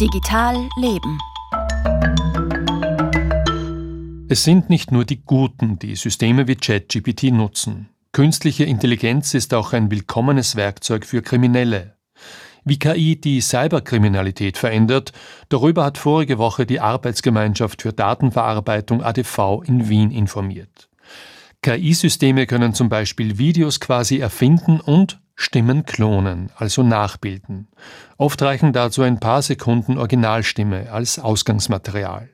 Digital Leben. Es sind nicht nur die Guten, die Systeme wie ChatGPT nutzen. Künstliche Intelligenz ist auch ein willkommenes Werkzeug für Kriminelle. Wie KI die Cyberkriminalität verändert, darüber hat vorige Woche die Arbeitsgemeinschaft für Datenverarbeitung ADV in Wien informiert. KI-Systeme können zum Beispiel Videos quasi erfinden und Stimmen klonen, also nachbilden. Oft reichen dazu ein paar Sekunden Originalstimme als Ausgangsmaterial.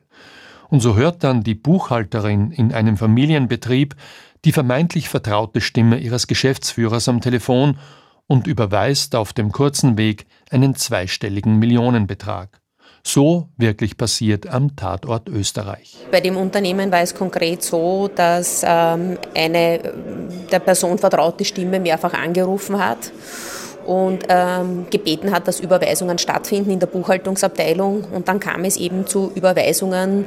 Und so hört dann die Buchhalterin in einem Familienbetrieb die vermeintlich vertraute Stimme ihres Geschäftsführers am Telefon und überweist auf dem kurzen Weg einen zweistelligen Millionenbetrag. So wirklich passiert am Tatort Österreich. Bei dem Unternehmen war es konkret so, dass ähm, eine der Person vertraute Stimme mehrfach angerufen hat und ähm, gebeten hat, dass Überweisungen stattfinden in der Buchhaltungsabteilung. Und dann kam es eben zu Überweisungen,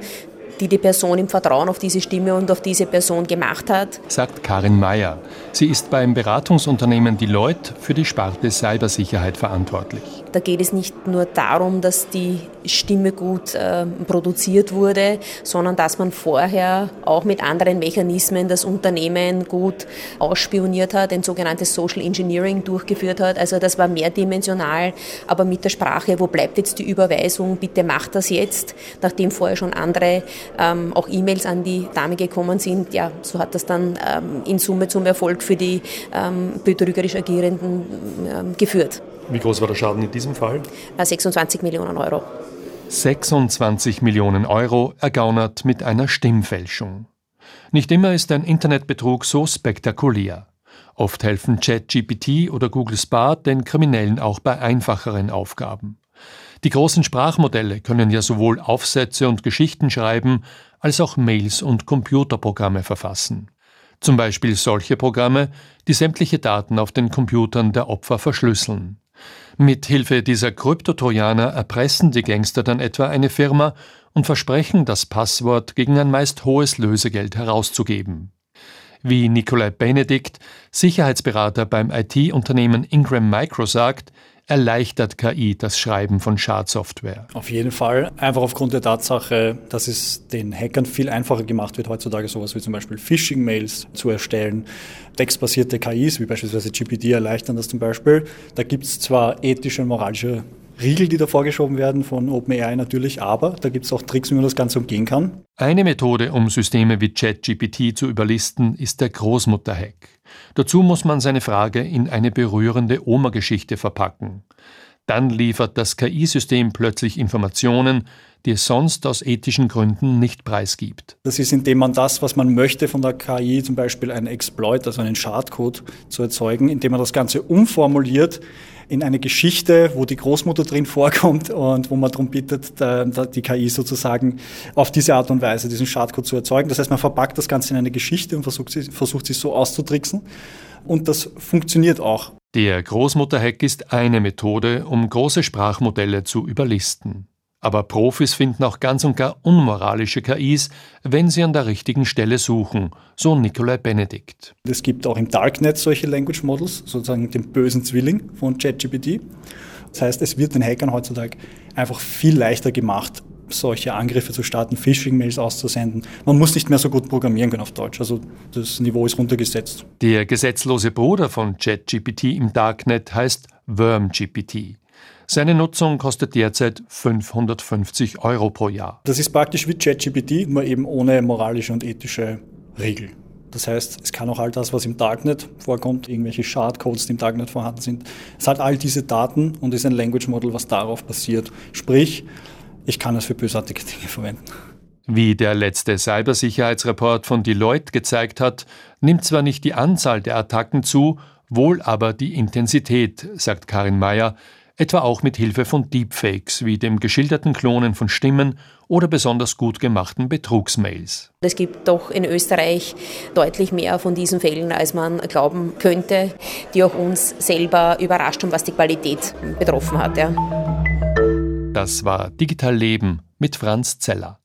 die die Person im Vertrauen auf diese Stimme und auf diese Person gemacht hat. Sagt Karin Mayer. Sie ist beim Beratungsunternehmen Deloitte für die Sparte Cybersicherheit verantwortlich. Da geht es nicht nur darum, dass die Stimme gut äh, produziert wurde, sondern dass man vorher auch mit anderen Mechanismen das Unternehmen gut ausspioniert hat, ein sogenanntes Social Engineering durchgeführt hat. Also das war mehrdimensional, aber mit der Sprache, wo bleibt jetzt die Überweisung, bitte macht das jetzt, nachdem vorher schon andere ähm, auch E-Mails an die Dame gekommen sind. Ja, so hat das dann ähm, in Summe zum Erfolg für die ähm, betrügerisch Agierenden ähm, geführt. Wie groß war der Schaden in diesem Fall? 26 äh, Millionen Euro. 26 Millionen Euro ergaunert mit einer Stimmfälschung. Nicht immer ist ein Internetbetrug so spektakulär. Oft helfen ChatGPT oder Google Spark den Kriminellen auch bei einfacheren Aufgaben. Die großen Sprachmodelle können ja sowohl Aufsätze und Geschichten schreiben, als auch Mails und Computerprogramme verfassen. Zum Beispiel solche Programme, die sämtliche Daten auf den Computern der Opfer verschlüsseln. Mit Hilfe dieser Kryptotrojaner erpressen die Gangster dann etwa eine Firma und versprechen, das Passwort gegen ein meist hohes Lösegeld herauszugeben. Wie Nikolai Benedikt, Sicherheitsberater beim IT-Unternehmen Ingram Micro sagt, erleichtert KI das Schreiben von Schadsoftware? Auf jeden Fall. Einfach aufgrund der Tatsache, dass es den Hackern viel einfacher gemacht wird, heutzutage sowas wie zum Beispiel Phishing-Mails zu erstellen. Textbasierte KIs, wie beispielsweise GPT, erleichtern das zum Beispiel. Da gibt es zwar ethische und moralische Riegel, die da vorgeschoben werden von OpenAI natürlich, aber da gibt es auch Tricks, wie man das Ganze umgehen kann. Eine Methode, um Systeme wie ChatGPT zu überlisten, ist der Großmutter-Hack. Dazu muss man seine Frage in eine berührende Oma-Geschichte verpacken. Dann liefert das KI-System plötzlich Informationen, die es sonst aus ethischen Gründen nicht preisgibt. Das ist, indem man das, was man möchte von der KI, zum Beispiel einen Exploit, also einen Schadcode zu erzeugen, indem man das Ganze umformuliert in eine Geschichte, wo die Großmutter drin vorkommt und wo man darum bittet, die KI sozusagen auf diese Art und Weise diesen Schadcode zu erzeugen. Das heißt, man verpackt das Ganze in eine Geschichte und versucht, sie, versucht sich so auszutricksen. Und das funktioniert auch. Der Großmutter-Hack ist eine Methode, um große Sprachmodelle zu überlisten. Aber Profis finden auch ganz und gar unmoralische KIs, wenn sie an der richtigen Stelle suchen, so Nikolai Benedikt. Es gibt auch im Darknet solche Language Models, sozusagen den bösen Zwilling von ChatGPT. Das heißt, es wird den Hackern heutzutage einfach viel leichter gemacht, solche Angriffe zu starten, Phishing-Mails auszusenden. Man muss nicht mehr so gut programmieren können auf Deutsch. Also das Niveau ist runtergesetzt. Der gesetzlose Bruder von ChatGPT im Darknet heißt WormGPT. Seine Nutzung kostet derzeit 550 Euro pro Jahr. Das ist praktisch wie ChatGPT, nur eben ohne moralische und ethische Regeln. Das heißt, es kann auch all das, was im Darknet vorkommt, irgendwelche Shardcodes, die im Darknet vorhanden sind. Es hat all diese Daten und ist ein Language Model, was darauf basiert. Sprich, ich kann es für bösartige Dinge verwenden. Wie der letzte Cybersicherheitsreport von Deloitte gezeigt hat, nimmt zwar nicht die Anzahl der Attacken zu, wohl aber die Intensität, sagt Karin Mayer, etwa auch mit Hilfe von Deepfakes wie dem geschilderten Klonen von Stimmen oder besonders gut gemachten Betrugsmails. Es gibt doch in Österreich deutlich mehr von diesen Fällen, als man glauben könnte, die auch uns selber überrascht haben, was die Qualität betroffen hat. Ja. Das war Digital Leben mit Franz Zeller.